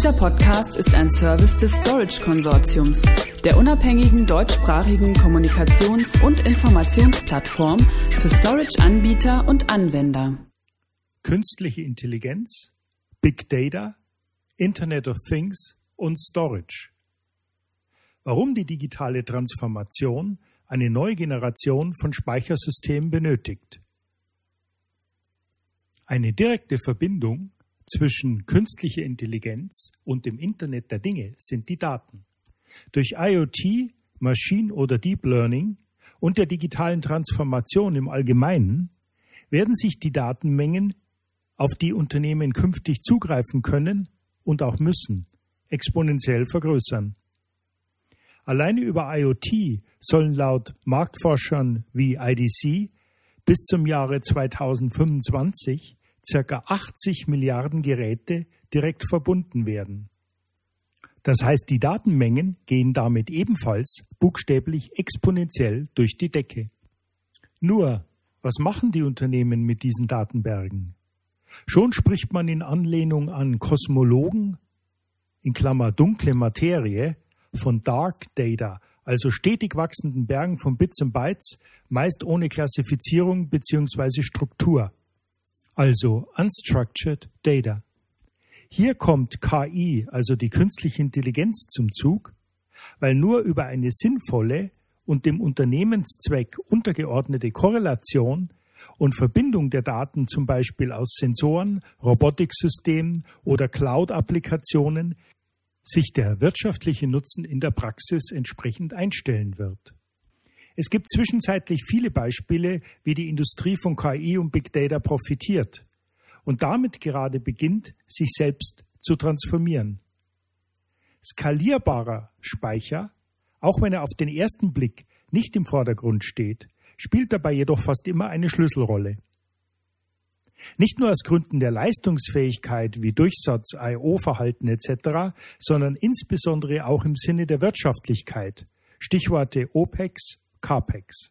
Dieser Podcast ist ein Service des Storage Konsortiums, der unabhängigen deutschsprachigen Kommunikations- und Informationsplattform für Storage-Anbieter und Anwender. Künstliche Intelligenz, Big Data, Internet of Things und Storage. Warum die digitale Transformation eine neue Generation von Speichersystemen benötigt. Eine direkte Verbindung zwischen künstlicher Intelligenz und dem Internet der Dinge sind die Daten. Durch IoT, Machine oder Deep Learning und der digitalen Transformation im Allgemeinen werden sich die Datenmengen, auf die Unternehmen künftig zugreifen können und auch müssen, exponentiell vergrößern. Alleine über IoT sollen laut Marktforschern wie IDC bis zum Jahre 2025 circa 80 Milliarden Geräte direkt verbunden werden. Das heißt, die Datenmengen gehen damit ebenfalls buchstäblich exponentiell durch die Decke. Nur, was machen die Unternehmen mit diesen Datenbergen? Schon spricht man in Anlehnung an Kosmologen, in Klammer dunkle Materie, von Dark Data, also stetig wachsenden Bergen von Bits und Bytes, meist ohne Klassifizierung bzw. Struktur also Unstructured Data. Hier kommt KI, also die künstliche Intelligenz, zum Zug, weil nur über eine sinnvolle und dem Unternehmenszweck untergeordnete Korrelation und Verbindung der Daten zum Beispiel aus Sensoren, Robotiksystemen oder Cloud-Applikationen sich der wirtschaftliche Nutzen in der Praxis entsprechend einstellen wird. Es gibt zwischenzeitlich viele Beispiele, wie die Industrie von KI und Big Data profitiert und damit gerade beginnt, sich selbst zu transformieren. Skalierbarer Speicher, auch wenn er auf den ersten Blick nicht im Vordergrund steht, spielt dabei jedoch fast immer eine Schlüsselrolle. Nicht nur aus Gründen der Leistungsfähigkeit wie Durchsatz, IO-Verhalten etc., sondern insbesondere auch im Sinne der Wirtschaftlichkeit. Stichworte OPEX, CAPEX.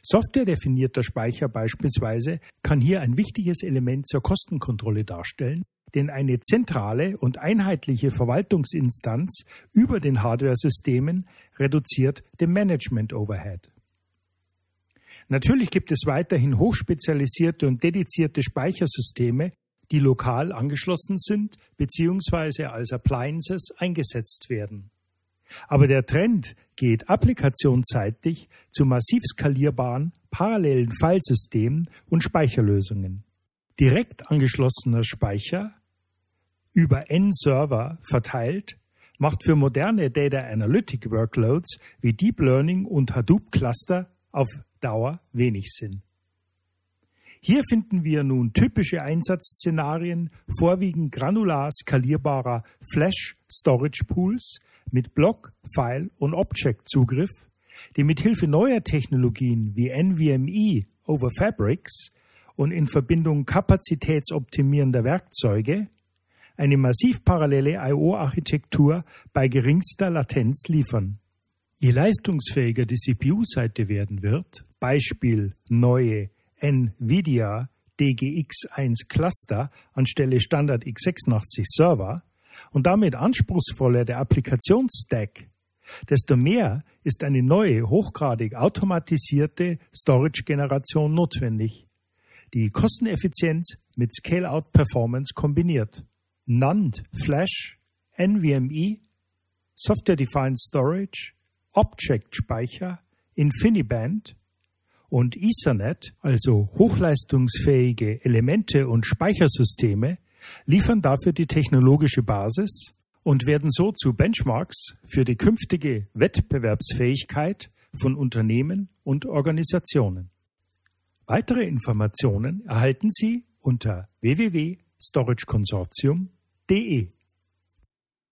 Softwaredefinierter Speicher beispielsweise kann hier ein wichtiges Element zur Kostenkontrolle darstellen, denn eine zentrale und einheitliche Verwaltungsinstanz über den Hardware-Systemen reduziert den Management-Overhead. Natürlich gibt es weiterhin hochspezialisierte und dedizierte Speichersysteme, die lokal angeschlossen sind bzw. als Appliances eingesetzt werden. Aber der Trend geht applikationsseitig zu massiv skalierbaren, parallelen Filesystemen und Speicherlösungen. Direkt angeschlossener Speicher über N-Server verteilt macht für moderne Data Analytic Workloads wie Deep Learning und Hadoop Cluster auf Dauer wenig Sinn. Hier finden wir nun typische Einsatzszenarien, vorwiegend granular skalierbarer Flash Storage Pools mit Block, File und Object Zugriff, die mit Hilfe neuer Technologien wie NVMe over Fabrics und in Verbindung kapazitätsoptimierender Werkzeuge eine massiv parallele IO-Architektur bei geringster Latenz liefern. Je leistungsfähiger die CPU-Seite werden wird, Beispiel neue NVIDIA DGX1 Cluster anstelle Standard x86 Server und damit anspruchsvoller der Applikationsstack, desto mehr ist eine neue, hochgradig automatisierte Storage-Generation notwendig, die Kosteneffizienz mit Scale-out-Performance kombiniert. NAND, Flash, NVMe, Software-Defined Storage, Object-Speicher, InfiniBand und Ethernet, also hochleistungsfähige Elemente und Speichersysteme, liefern dafür die technologische Basis und werden so zu Benchmarks für die künftige Wettbewerbsfähigkeit von Unternehmen und Organisationen. Weitere Informationen erhalten Sie unter www.storageconsortium.de.